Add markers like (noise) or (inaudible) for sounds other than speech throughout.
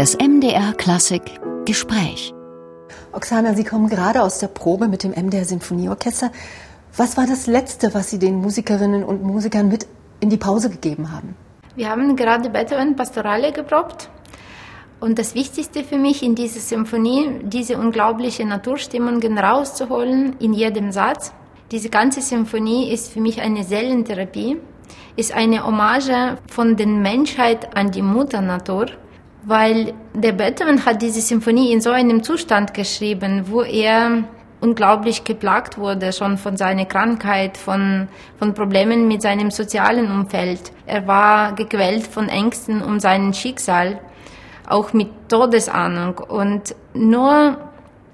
Das MDR Klassik Gespräch. Oksana, Sie kommen gerade aus der Probe mit dem MDR Sinfonieorchester. Was war das Letzte, was Sie den Musikerinnen und Musikern mit in die Pause gegeben haben? Wir haben gerade Beethoven Pastorale geprobt. Und das Wichtigste für mich in dieser Symphonie, diese unglaubliche Naturstimmungen rauszuholen in jedem Satz. Diese ganze Symphonie ist für mich eine Seelentherapie, ist eine Hommage von der Menschheit an die Mutter Natur weil der Beethoven hat diese Symphonie in so einem Zustand geschrieben, wo er unglaublich geplagt wurde, schon von seiner Krankheit, von, von Problemen mit seinem sozialen Umfeld. Er war gequält von Ängsten um sein Schicksal, auch mit Todesahnung. Und nur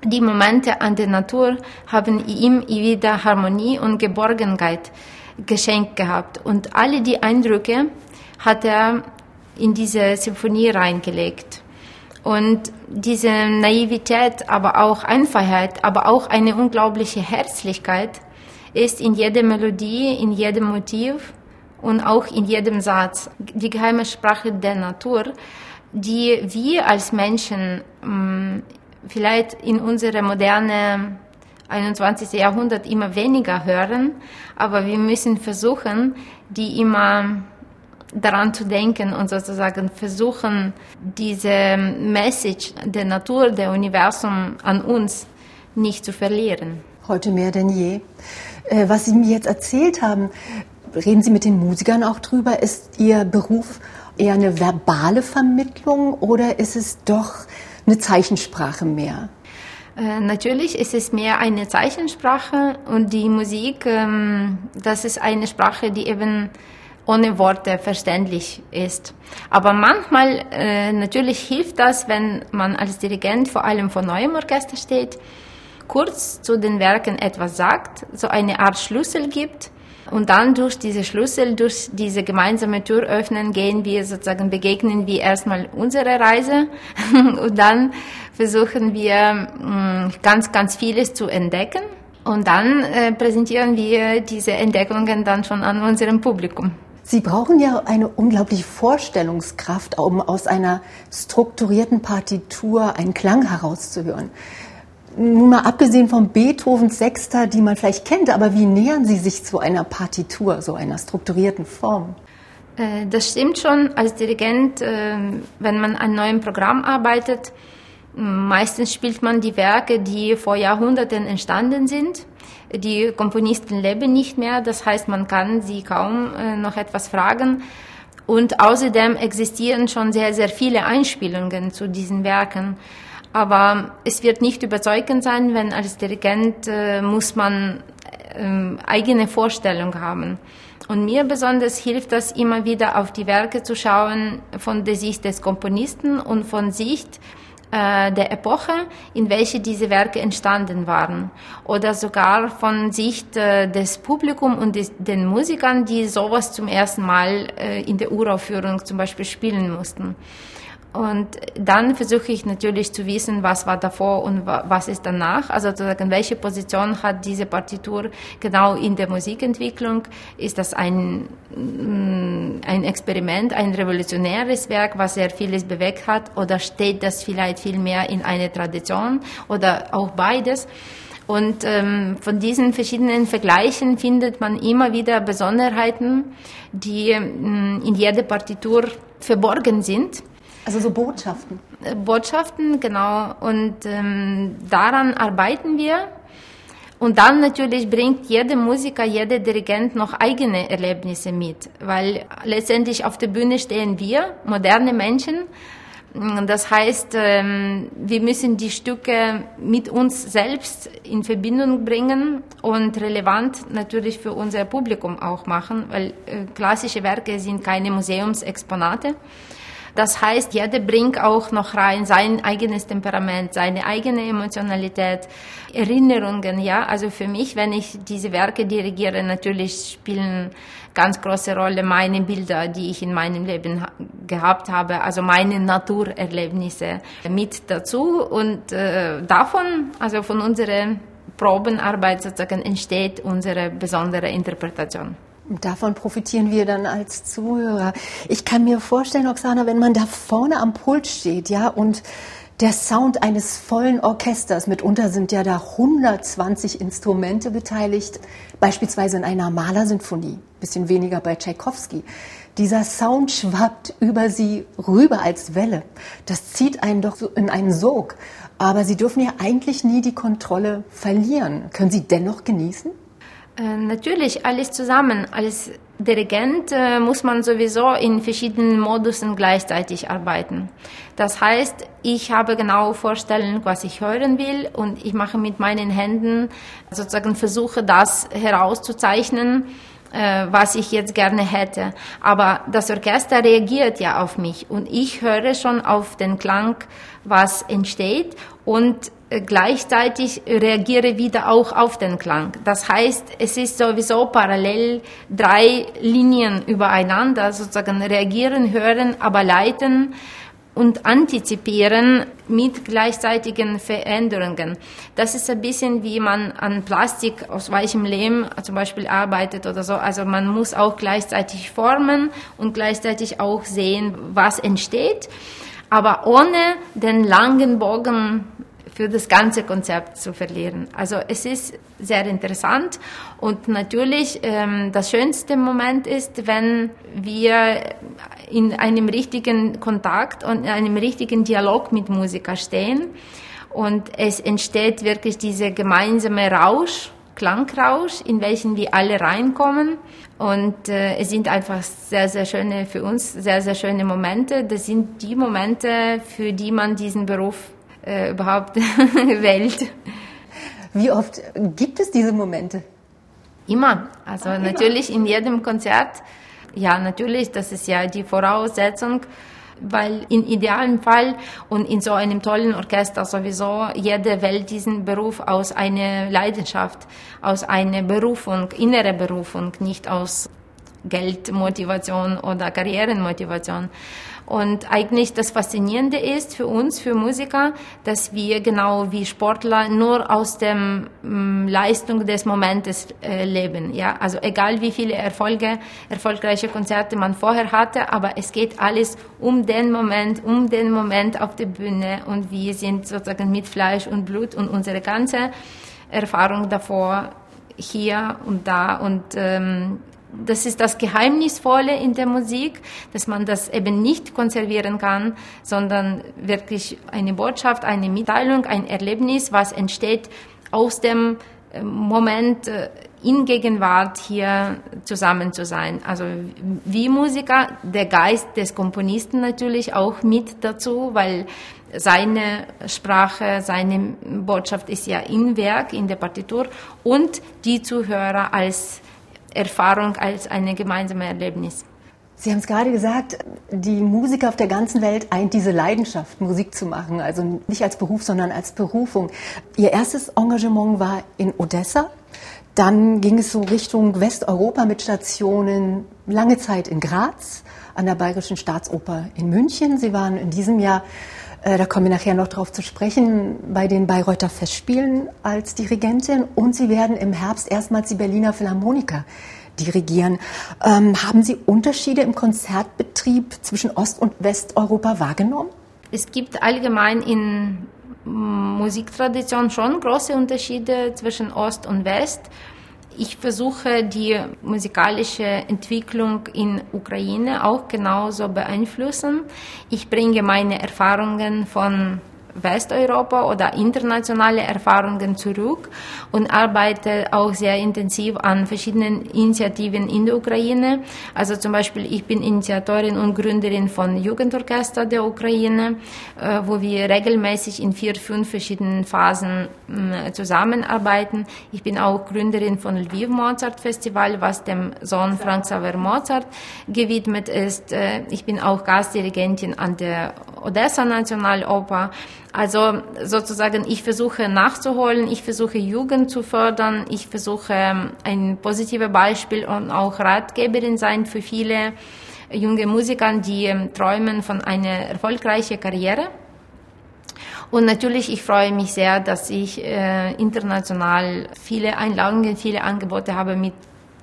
die Momente an der Natur haben ihm wieder Harmonie und Geborgenheit geschenkt gehabt. Und alle die Eindrücke hat er in diese Symphonie reingelegt. Und diese Naivität, aber auch Einfachheit, aber auch eine unglaubliche Herzlichkeit ist in jeder Melodie, in jedem Motiv und auch in jedem Satz. Die geheime Sprache der Natur, die wir als Menschen mm, vielleicht in unserer modernen 21. Jahrhundert immer weniger hören, aber wir müssen versuchen, die immer daran zu denken und sozusagen versuchen, diese Message der Natur, der Universum an uns nicht zu verlieren. Heute mehr denn je. Äh, was Sie mir jetzt erzählt haben, reden Sie mit den Musikern auch drüber, ist Ihr Beruf eher eine verbale Vermittlung oder ist es doch eine Zeichensprache mehr? Äh, natürlich ist es mehr eine Zeichensprache und die Musik, ähm, das ist eine Sprache, die eben ohne Worte verständlich ist. Aber manchmal äh, natürlich hilft das, wenn man als Dirigent vor allem vor neuem Orchester steht, kurz zu den Werken etwas sagt, so eine Art Schlüssel gibt und dann durch diese Schlüssel, durch diese gemeinsame Tür öffnen, gehen wir sozusagen, begegnen wir erstmal unsere Reise (laughs) und dann versuchen wir mm, ganz, ganz vieles zu entdecken und dann äh, präsentieren wir diese Entdeckungen dann schon an unserem Publikum. Sie brauchen ja eine unglaubliche Vorstellungskraft, um aus einer strukturierten Partitur einen Klang herauszuhören. Nun mal abgesehen von Beethovens Sechster, die man vielleicht kennt, aber wie nähern Sie sich zu einer Partitur, so einer strukturierten Form? Äh, das stimmt schon. Als Dirigent, äh, wenn man an neuen Programm arbeitet, meistens spielt man die Werke, die vor Jahrhunderten entstanden sind die Komponisten leben nicht mehr, das heißt, man kann sie kaum äh, noch etwas fragen. Und außerdem existieren schon sehr, sehr viele Einspielungen zu diesen Werken. Aber es wird nicht überzeugend sein, wenn als Dirigent äh, muss man äh, eigene Vorstellung haben. Und mir besonders hilft das immer wieder auf die Werke zu schauen von der Sicht des Komponisten und von Sicht äh, der Epoche, in welche diese Werke entstanden waren. Oder sogar von Sicht äh, des Publikums und des, den Musikern, die sowas zum ersten Mal äh, in der Uraufführung zum Beispiel spielen mussten. Und dann versuche ich natürlich zu wissen, was war davor und was ist danach. Also sozusagen, welche Position hat diese Partitur genau in der Musikentwicklung? Ist das ein, mm, ein Experiment, ein revolutionäres Werk, was sehr vieles bewegt hat? Oder steht das vielleicht viel mehr in einer Tradition? Oder auch beides? Und ähm, von diesen verschiedenen Vergleichen findet man immer wieder Besonderheiten, die ähm, in jeder Partitur verborgen sind. Also so Botschaften. Äh, Botschaften, genau. Und ähm, daran arbeiten wir. Und dann natürlich bringt jeder Musiker, jeder Dirigent noch eigene Erlebnisse mit, weil letztendlich auf der Bühne stehen wir, moderne Menschen. Das heißt, ähm, wir müssen die Stücke mit uns selbst in Verbindung bringen und relevant natürlich für unser Publikum auch machen, weil äh, klassische Werke sind keine Museumsexponate. Das heißt, jeder bringt auch noch rein sein eigenes Temperament, seine eigene Emotionalität, Erinnerungen, ja. Also für mich, wenn ich diese Werke dirigiere, natürlich spielen ganz große Rolle meine Bilder, die ich in meinem Leben gehabt habe, also meine Naturerlebnisse mit dazu und äh, davon, also von unserer Probenarbeit sozusagen entsteht unsere besondere Interpretation. Davon profitieren wir dann als Zuhörer. Ich kann mir vorstellen, Oksana, wenn man da vorne am Pult steht, ja, und der Sound eines vollen Orchesters, mitunter sind ja da 120 Instrumente beteiligt, beispielsweise in einer Malersinfonie, bisschen weniger bei Tchaikovsky. Dieser Sound schwappt über sie rüber als Welle. Das zieht einen doch in einen Sog. Aber Sie dürfen ja eigentlich nie die Kontrolle verlieren. Können Sie dennoch genießen? Äh, natürlich, alles zusammen. Als Dirigent äh, muss man sowieso in verschiedenen Modusen gleichzeitig arbeiten. Das heißt, ich habe genau Vorstellung, was ich hören will und ich mache mit meinen Händen sozusagen versuche, das herauszuzeichnen, äh, was ich jetzt gerne hätte. Aber das Orchester reagiert ja auf mich und ich höre schon auf den Klang, was entsteht und gleichzeitig reagiere wieder auch auf den Klang. Das heißt, es ist sowieso parallel drei Linien übereinander, sozusagen reagieren, hören, aber leiten und antizipieren mit gleichzeitigen Veränderungen. Das ist ein bisschen wie man an Plastik aus weichem Lehm zum Beispiel arbeitet oder so. Also man muss auch gleichzeitig formen und gleichzeitig auch sehen, was entsteht, aber ohne den langen Bogen für das ganze Konzept zu verlieren. Also es ist sehr interessant und natürlich ähm, das schönste Moment ist, wenn wir in einem richtigen Kontakt und in einem richtigen Dialog mit Musiker stehen und es entsteht wirklich dieser gemeinsame Rausch, Klangrausch, in welchen wir alle reinkommen. Und äh, es sind einfach sehr, sehr schöne, für uns sehr, sehr schöne Momente. Das sind die Momente, für die man diesen Beruf äh, überhaupt (laughs) wählt. Wie oft gibt es diese Momente? Immer. Also Ach, natürlich immer. in jedem Konzert. Ja, natürlich, das ist ja die Voraussetzung, weil im idealen Fall und in so einem tollen Orchester sowieso jeder wählt diesen Beruf aus einer Leidenschaft, aus einer Berufung, innere Berufung, nicht aus Geldmotivation oder Karrierenmotivation. Und eigentlich das Faszinierende ist für uns, für Musiker, dass wir genau wie Sportler nur aus der mm, Leistung des Momentes äh, leben. Ja, also egal wie viele Erfolge, erfolgreiche Konzerte man vorher hatte, aber es geht alles um den Moment, um den Moment auf der Bühne und wir sind sozusagen mit Fleisch und Blut und unsere ganze Erfahrung davor hier und da und ähm, das ist das Geheimnisvolle in der Musik, dass man das eben nicht konservieren kann, sondern wirklich eine Botschaft, eine Mitteilung, ein Erlebnis, was entsteht aus dem äh, Moment äh, in Gegenwart hier zusammen zu sein. Also wie Musiker, der Geist des Komponisten natürlich auch mit dazu, weil seine Sprache, seine Botschaft ist ja im Werk, in der Partitur und die Zuhörer als Erfahrung als ein gemeinsames Erlebnis. Sie haben es gerade gesagt, die Musiker auf der ganzen Welt eint diese Leidenschaft, Musik zu machen. Also nicht als Beruf, sondern als Berufung. Ihr erstes Engagement war in Odessa. Dann ging es so Richtung Westeuropa mit Stationen lange Zeit in Graz, an der Bayerischen Staatsoper in München. Sie waren in diesem Jahr, da kommen wir nachher noch drauf zu sprechen, bei den Bayreuther Festspielen als Dirigentin. Und Sie werden im Herbst erstmals die Berliner Philharmoniker dirigieren. Ähm, haben Sie Unterschiede im Konzertbetrieb zwischen Ost- und Westeuropa wahrgenommen? Es gibt allgemein in Musiktradition schon große Unterschiede zwischen Ost und West. Ich versuche die musikalische Entwicklung in Ukraine auch genauso beeinflussen. Ich bringe meine Erfahrungen von Westeuropa oder internationale Erfahrungen zurück und arbeite auch sehr intensiv an verschiedenen Initiativen in der Ukraine. Also zum Beispiel, ich bin Initiatorin und Gründerin von Jugendorchester der Ukraine, äh, wo wir regelmäßig in vier, fünf verschiedenen Phasen äh, zusammenarbeiten. Ich bin auch Gründerin von Lviv Mozart Festival, was dem Sohn Frank Xaver Mozart gewidmet ist. Äh, ich bin auch Gastdirigentin an der Odessa Nationaloper. Also sozusagen, ich versuche nachzuholen, ich versuche Jugend zu fördern, ich versuche ähm, ein positives Beispiel und auch Ratgeberin sein für viele junge Musiker, die ähm, träumen von einer erfolgreichen Karriere. Und natürlich, ich freue mich sehr, dass ich äh, international viele Einladungen, viele Angebote habe mit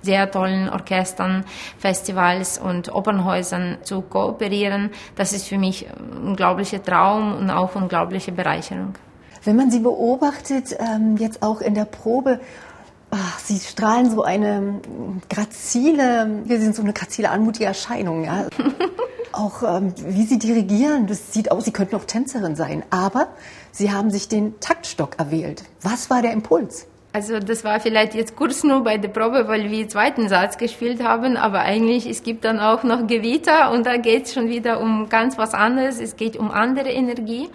sehr tollen Orchestern, Festivals und Opernhäusern zu kooperieren. Das ist für mich ein unglaublicher Traum und auch unglaubliche Bereicherung. Wenn man Sie beobachtet, ähm, jetzt auch in der Probe, ach, Sie strahlen so eine grazile, wir sind so eine grazile, anmutige Erscheinung, ja. (laughs) auch ähm, wie Sie dirigieren, das sieht aus, Sie könnten auch Tänzerin sein, aber Sie haben sich den Taktstock erwählt. Was war der Impuls? Also das war vielleicht jetzt kurz nur bei der Probe, weil wir zweiten Satz gespielt haben, aber eigentlich es gibt dann auch noch Gewitter und da geht es schon wieder um ganz was anderes. Es geht um andere Energie.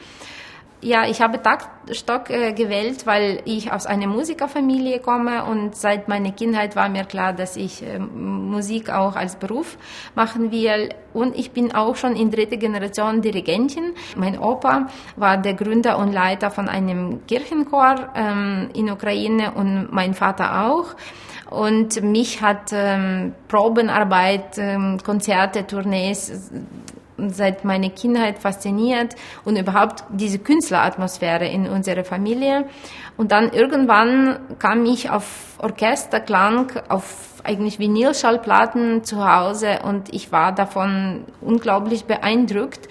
Ja, ich habe Taktstock äh, gewählt, weil ich aus einer Musikerfamilie komme und seit meiner Kindheit war mir klar, dass ich äh, Musik auch als Beruf machen will. Und ich bin auch schon in dritter Generation Dirigentin. Mein Opa war der Gründer und Leiter von einem Kirchenchor ähm, in Ukraine und mein Vater auch. Und mich hat ähm, Probenarbeit, ähm, Konzerte, Tournees seit meiner Kindheit fasziniert und überhaupt diese Künstleratmosphäre in unserer Familie. Und dann irgendwann kam ich auf Orchesterklang, auf eigentlich Vinylschallplatten zu Hause und ich war davon unglaublich beeindruckt.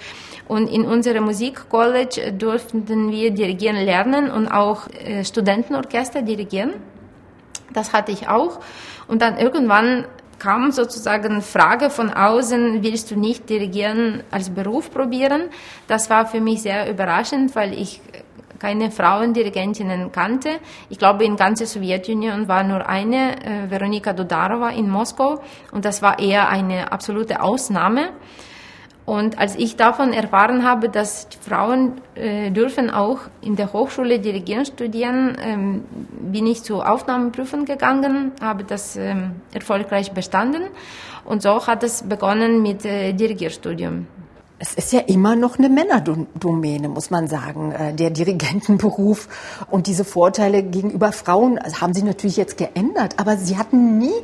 Und in unserem Musikcollege durften wir dirigieren lernen und auch äh, Studentenorchester dirigieren. Das hatte ich auch. Und dann irgendwann kam sozusagen Frage von außen, willst du nicht dirigieren als Beruf probieren? Das war für mich sehr überraschend, weil ich keine Frauendirigentinnen kannte. Ich glaube, in ganzer Sowjetunion war nur eine, äh, Veronika Dodarova in Moskau, und das war eher eine absolute Ausnahme. Und als ich davon erfahren habe, dass Frauen äh, dürfen auch in der Hochschule Dirigieren studieren, ähm, bin ich zur Aufnahmeprüfung gegangen, habe das ähm, erfolgreich bestanden und so hat es begonnen mit äh, Dirigierstudium. Es ist ja immer noch eine Männerdomäne, muss man sagen, äh, der Dirigentenberuf. Und diese Vorteile gegenüber Frauen also haben sich natürlich jetzt geändert, aber sie hatten nie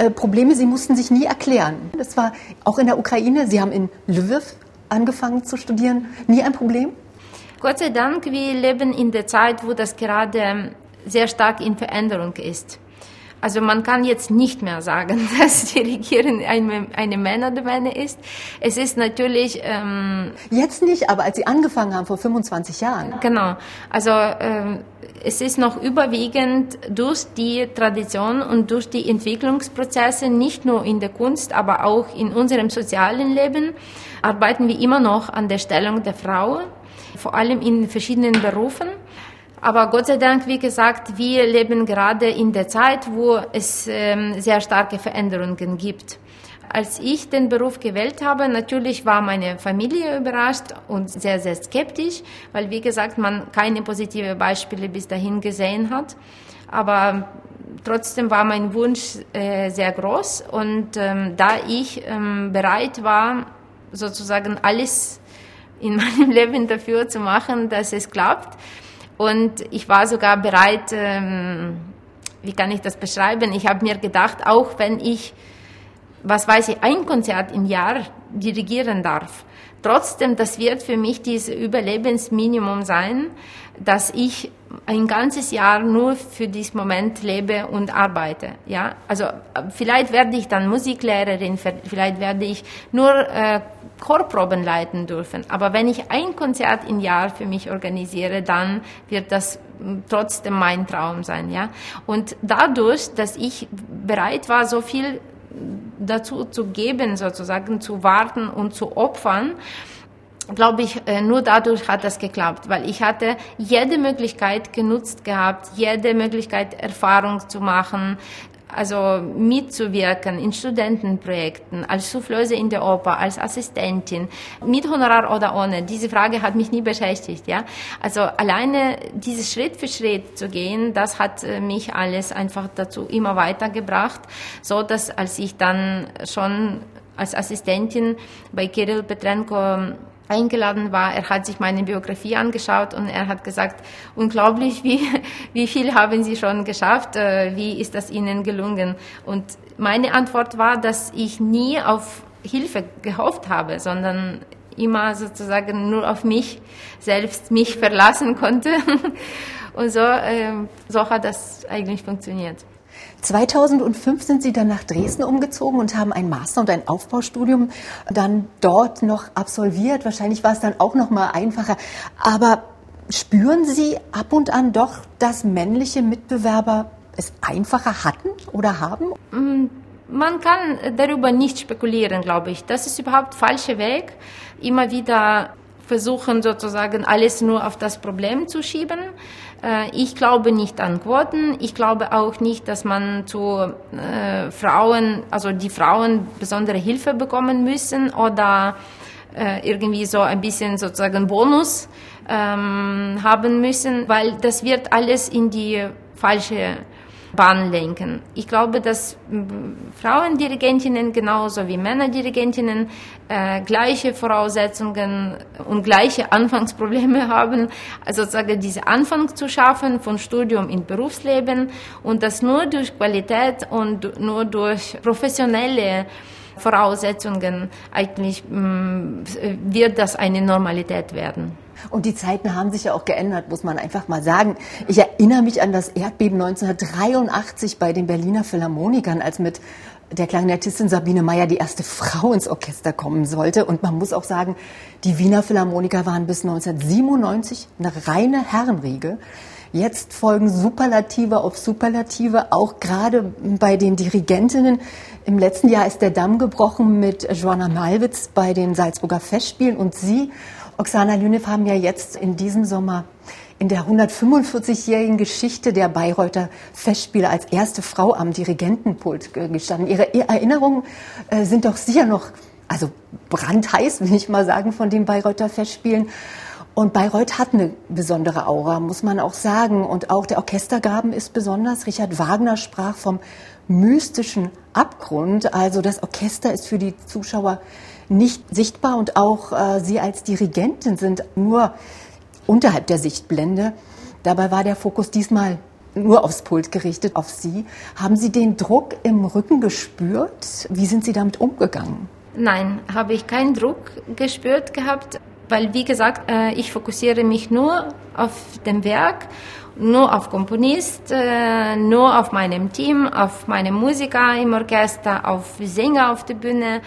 äh, Probleme, sie mussten sich nie erklären. Das war auch in der Ukraine, Sie haben in Lviv angefangen zu studieren, nie ein Problem? Gott sei Dank, wir leben in der Zeit, wo das gerade sehr stark in Veränderung ist. Also man kann jetzt nicht mehr sagen, (laughs) dass Dirigieren eine, eine Männerdomäne ist. Es ist natürlich... Ähm, jetzt nicht, aber als Sie angefangen haben, vor 25 Jahren. Genau. Also ähm, es ist noch überwiegend durch die Tradition und durch die Entwicklungsprozesse, nicht nur in der Kunst, aber auch in unserem sozialen Leben, arbeiten wir immer noch an der Stellung der Frau, vor allem in verschiedenen Berufen. Aber Gott sei Dank, wie gesagt, wir leben gerade in der Zeit, wo es ähm, sehr starke Veränderungen gibt. Als ich den Beruf gewählt habe, natürlich war meine Familie überrascht und sehr, sehr skeptisch, weil, wie gesagt, man keine positive Beispiele bis dahin gesehen hat. Aber trotzdem war mein Wunsch äh, sehr groß und ähm, da ich ähm, bereit war, sozusagen alles in (laughs) meinem Leben dafür zu machen, dass es klappt, und ich war sogar bereit, ähm, wie kann ich das beschreiben? Ich habe mir gedacht, auch wenn ich, was weiß ich, ein Konzert im Jahr dirigieren darf, trotzdem, das wird für mich dieses Überlebensminimum sein, dass ich ein ganzes Jahr nur für diesen Moment lebe und arbeite. Ja, also vielleicht werde ich dann Musiklehrerin, vielleicht werde ich nur äh, Chorproben leiten dürfen. Aber wenn ich ein Konzert im Jahr für mich organisiere, dann wird das trotzdem mein Traum sein, ja. Und dadurch, dass ich bereit war, so viel dazu zu geben, sozusagen zu warten und zu opfern, glaube ich, äh, nur dadurch hat das geklappt, weil ich hatte jede Möglichkeit genutzt gehabt, jede Möglichkeit Erfahrung zu machen, also mitzuwirken in Studentenprojekten, als Soufflöse in der Oper, als Assistentin, mit Honorar oder ohne. Diese Frage hat mich nie beschäftigt, ja. Also alleine dieses Schritt für Schritt zu gehen, das hat äh, mich alles einfach dazu immer weitergebracht, so dass als ich dann schon als Assistentin bei Kirill Petrenko eingeladen war. Er hat sich meine Biografie angeschaut und er hat gesagt, unglaublich, wie, (laughs) wie viel haben Sie schon geschafft, äh, wie ist das Ihnen gelungen? Und meine Antwort war, dass ich nie auf Hilfe gehofft habe, sondern immer sozusagen nur auf mich selbst mich verlassen konnte. (laughs) Und so, äh, so hat das eigentlich funktioniert. 2005 sind Sie dann nach Dresden umgezogen und haben ein Master und ein Aufbaustudium dann dort noch absolviert. Wahrscheinlich war es dann auch noch mal einfacher. Aber spüren Sie ab und an doch, dass männliche Mitbewerber es einfacher hatten oder haben? Mm, man kann darüber nicht spekulieren, glaube ich. Das ist überhaupt falscher Weg. Immer wieder versuchen sozusagen alles nur auf das Problem zu schieben. Äh, ich glaube nicht an Quoten. Ich glaube auch nicht, dass man zu äh, Frauen, also die Frauen besondere Hilfe bekommen müssen oder äh, irgendwie so ein bisschen sozusagen Bonus ähm, haben müssen, weil das wird alles in die falsche Bahn lenken. Ich glaube, dass Frauendirigentinnen genauso wie Männerdirigentinnen äh, gleiche Voraussetzungen und gleiche Anfangsprobleme (laughs) haben, also sozusagen diese Anfang zu schaffen von Studium in Berufsleben und das nur durch Qualität und nur durch professionelle Voraussetzungen eigentlich mh, wird das eine Normalität werden. Und die Zeiten haben sich ja auch geändert, muss man einfach mal sagen. Ich erinnere mich an das Erdbeben 1983 bei den Berliner Philharmonikern, als mit der Klarinettistin Sabine Meyer die erste Frau ins Orchester kommen sollte. Und man muss auch sagen, die Wiener Philharmoniker waren bis 1997 eine reine Herrenriege. Jetzt folgen Superlative auf Superlative, auch gerade bei den Dirigentinnen. Im letzten Jahr ist der Damm gebrochen mit Joanna Malwitz bei den Salzburger Festspielen und sie Oksana Lünev haben ja jetzt in diesem Sommer in der 145-jährigen Geschichte der Bayreuther Festspiele als erste Frau am Dirigentenpult gestanden. Ihre Erinnerungen äh, sind doch sicher noch, also brandheiß, will ich mal sagen, von den Bayreuther Festspielen. Und Bayreuth hat eine besondere Aura, muss man auch sagen. Und auch der Orchestergraben ist besonders. Richard Wagner sprach vom mystischen Abgrund. Also das Orchester ist für die Zuschauer nicht sichtbar und auch äh, Sie als Dirigentin sind nur unterhalb der Sichtblende. Dabei war der Fokus diesmal nur aufs Pult gerichtet, auf Sie. Haben Sie den Druck im Rücken gespürt? Wie sind Sie damit umgegangen? Nein, habe ich keinen Druck gespürt gehabt, weil wie gesagt, äh, ich fokussiere mich nur auf dem Werk, nur auf Komponist, äh, nur auf meinem Team, auf meine Musiker im Orchester, auf Sänger auf der Bühne.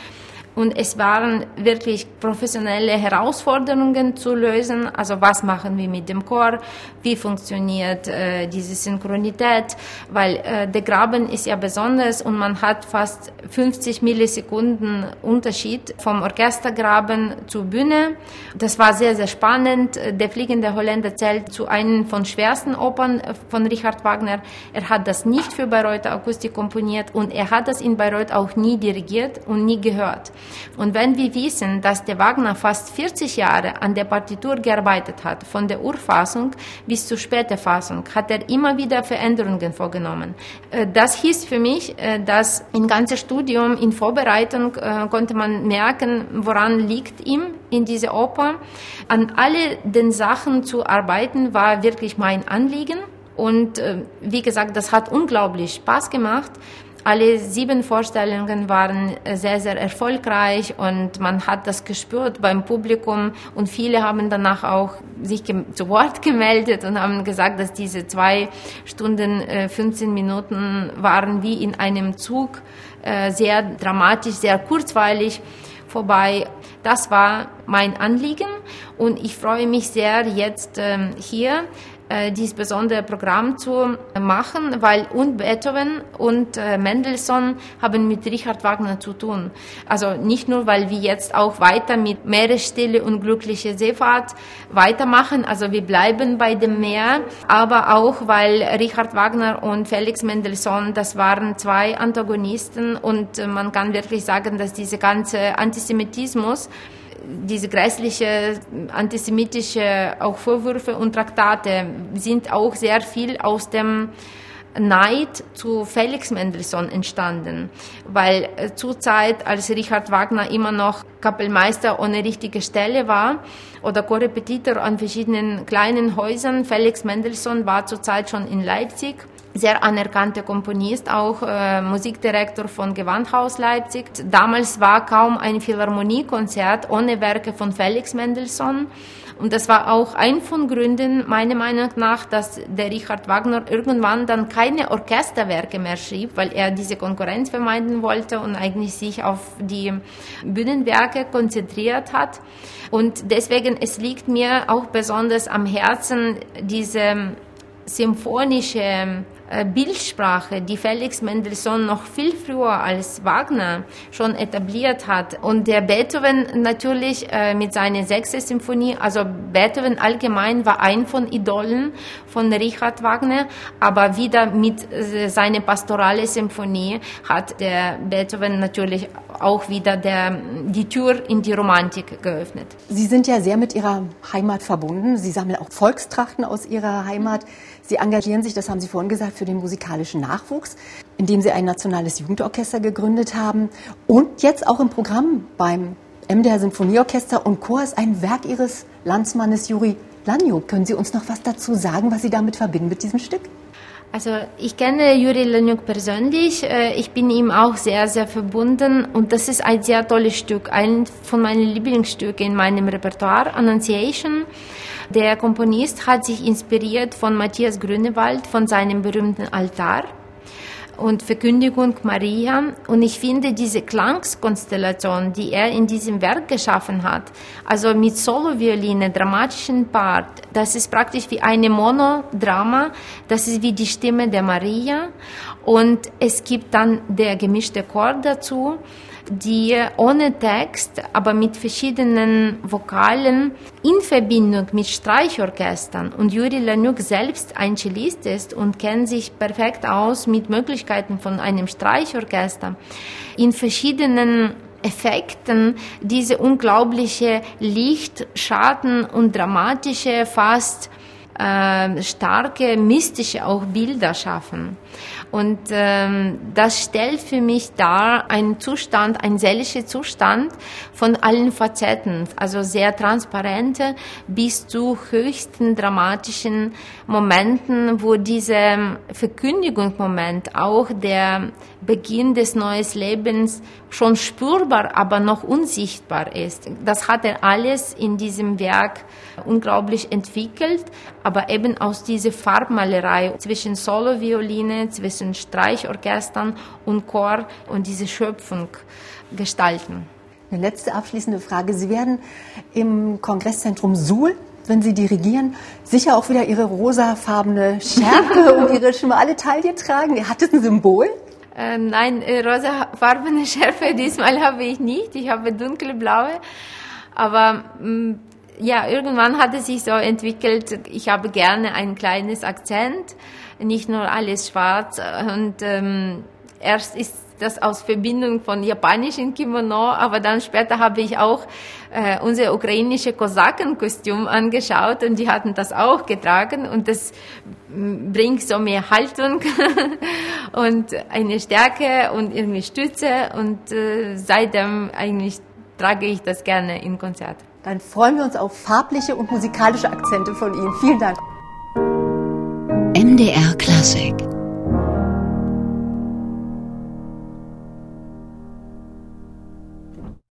Und es waren wirklich professionelle Herausforderungen zu lösen. Also was machen wir mit dem Chor? Wie funktioniert äh, diese Synchronität? Weil äh, der Graben ist ja besonders und man hat fast 50 Millisekunden Unterschied vom Orchestergraben zur Bühne. Das war sehr, sehr spannend. Der fliegende Holländer zählt zu einem von schwersten Opern von Richard Wagner. Er hat das nicht für Bayreuther Akustik komponiert und er hat das in Bayreuth auch nie dirigiert und nie gehört. Und wenn wir wissen, dass der Wagner fast 40 Jahre an der Partitur gearbeitet hat, von der Urfassung bis zur späten Fassung, hat er immer wieder Veränderungen vorgenommen. Äh, das hieß für mich, äh, dass im ganzen Studium, in Vorbereitung, äh, konnte man merken, woran liegt ihm in dieser Oper. An alle den Sachen zu arbeiten, war wirklich mein Anliegen. Und wie gesagt, das hat unglaublich Spaß gemacht. Alle sieben Vorstellungen waren sehr, sehr erfolgreich und man hat das gespürt beim Publikum und viele haben danach auch sich zu Wort (laughs) gemeldet und haben gesagt, dass diese zwei Stunden, 15 äh, Minuten waren wie in einem Zug, äh, sehr dramatisch, sehr kurzweilig vorbei. Das war mein Anliegen und ich freue mich sehr jetzt ähm, hier äh, dieses besondere Programm zu machen, weil und Beethoven und äh, Mendelssohn haben mit Richard Wagner zu tun. Also nicht nur, weil wir jetzt auch weiter mit Meeresstille und glückliche Seefahrt weitermachen, also wir bleiben bei dem Meer, aber auch, weil Richard Wagner und Felix Mendelssohn, das waren zwei Antagonisten und äh, man kann wirklich sagen, dass diese ganze Antisemitismus diese grässliche antisemitische auch Vorwürfe und Traktate sind auch sehr viel aus dem Neid zu Felix Mendelssohn entstanden, weil äh, zur Zeit, als Richard Wagner immer noch Kapellmeister ohne richtige Stelle war oder Korrepetitor an verschiedenen kleinen Häusern, Felix Mendelssohn war zurzeit schon in Leipzig sehr anerkannter Komponist, auch äh, Musikdirektor von Gewandhaus Leipzig. Damals war kaum ein Philharmoniekonzert ohne Werke von Felix Mendelssohn. Und das war auch ein von Gründen, meiner Meinung nach, dass der Richard Wagner irgendwann dann keine Orchesterwerke mehr schrieb, weil er diese Konkurrenz vermeiden wollte und eigentlich sich auf die Bühnenwerke konzentriert hat. Und deswegen, es liegt mir auch besonders am Herzen, diese symphonische Bildsprache, die Felix Mendelssohn noch viel früher als Wagner schon etabliert hat. Und der Beethoven natürlich äh, mit seiner sechsten Symphonie, also Beethoven allgemein war ein von Idolen von Richard Wagner, aber wieder mit äh, seiner pastorale Symphonie hat der Beethoven natürlich auch wieder der, die Tür in die Romantik geöffnet. Sie sind ja sehr mit Ihrer Heimat verbunden. Sie sammeln auch Volkstrachten aus Ihrer Heimat. Sie engagieren sich, das haben Sie vorhin gesagt, für den musikalischen Nachwuchs, indem Sie ein nationales Jugendorchester gegründet haben und jetzt auch im Programm beim MDR Sinfonieorchester und Chor ist ein Werk Ihres Landsmannes Juri Laniuk. Können Sie uns noch was dazu sagen, was Sie damit verbinden mit diesem Stück? Also ich kenne Juri Laniuk persönlich. Äh, ich bin ihm auch sehr, sehr verbunden und das ist ein sehr tolles Stück, ein von meinen Lieblingsstücken in meinem Repertoire, Annunciation. Der Komponist hat sich inspiriert von Matthias Grünewald, von seinem berühmten Altar und Verkündigung Maria. Und ich finde diese Klangskonstellation, die er in diesem Werk geschaffen hat, also mit Solo-Violine, dramatischen Part, das ist praktisch wie eine Monodrama, das ist wie die Stimme der Maria. Und es gibt dann der gemischte Chor dazu die ohne Text, aber mit verschiedenen Vokalen in Verbindung mit Streichorchestern und Juri Laniuk selbst ein Cellist ist und kennt sich perfekt aus mit Möglichkeiten von einem Streichorchester in verschiedenen Effekten diese unglaubliche Licht, Schatten und dramatische, fast äh, starke, mystische auch Bilder schaffen. Und ähm, das stellt für mich dar einen Zustand, ein seelischer Zustand von allen Facetten, also sehr transparente bis zu höchsten dramatischen Momenten, wo dieser Verkündigungsmoment auch der Beginn des neuen Lebens schon spürbar, aber noch unsichtbar ist. Das hat er alles in diesem Werk unglaublich entwickelt, aber eben aus dieser Farbmalerei zwischen Solo-Violine, zwischen Streichorchestern und Chor und diese Schöpfung gestalten. Eine letzte abschließende Frage. Sie werden im Kongresszentrum Suhl wenn Sie dirigieren, sicher auch wieder Ihre rosafarbene Schärpe (laughs) und Ihre schmale Taille tragen. Hat das ein Symbol? Äh, nein, äh, rosafarbene (laughs) Schärfe diesmal habe ich nicht. Ich habe dunkelblaue. Aber mh, mm, ja, irgendwann hat es sich so entwickelt, ich habe gerne ein kleines Akzent, nicht nur alles schwarz. Und ähm, erst ist das aus Verbindung von japanischen Kimono, aber dann später habe ich auch äh, unser ukrainische Kosakenkostüm angeschaut und die hatten das auch getragen und das bringt so mehr Haltung (laughs) und eine Stärke und irgendwie Stütze und äh, seitdem eigentlich trage ich das gerne in Konzert. Dann freuen wir uns auf farbliche und musikalische Akzente von Ihnen. Vielen Dank. MDR Klassik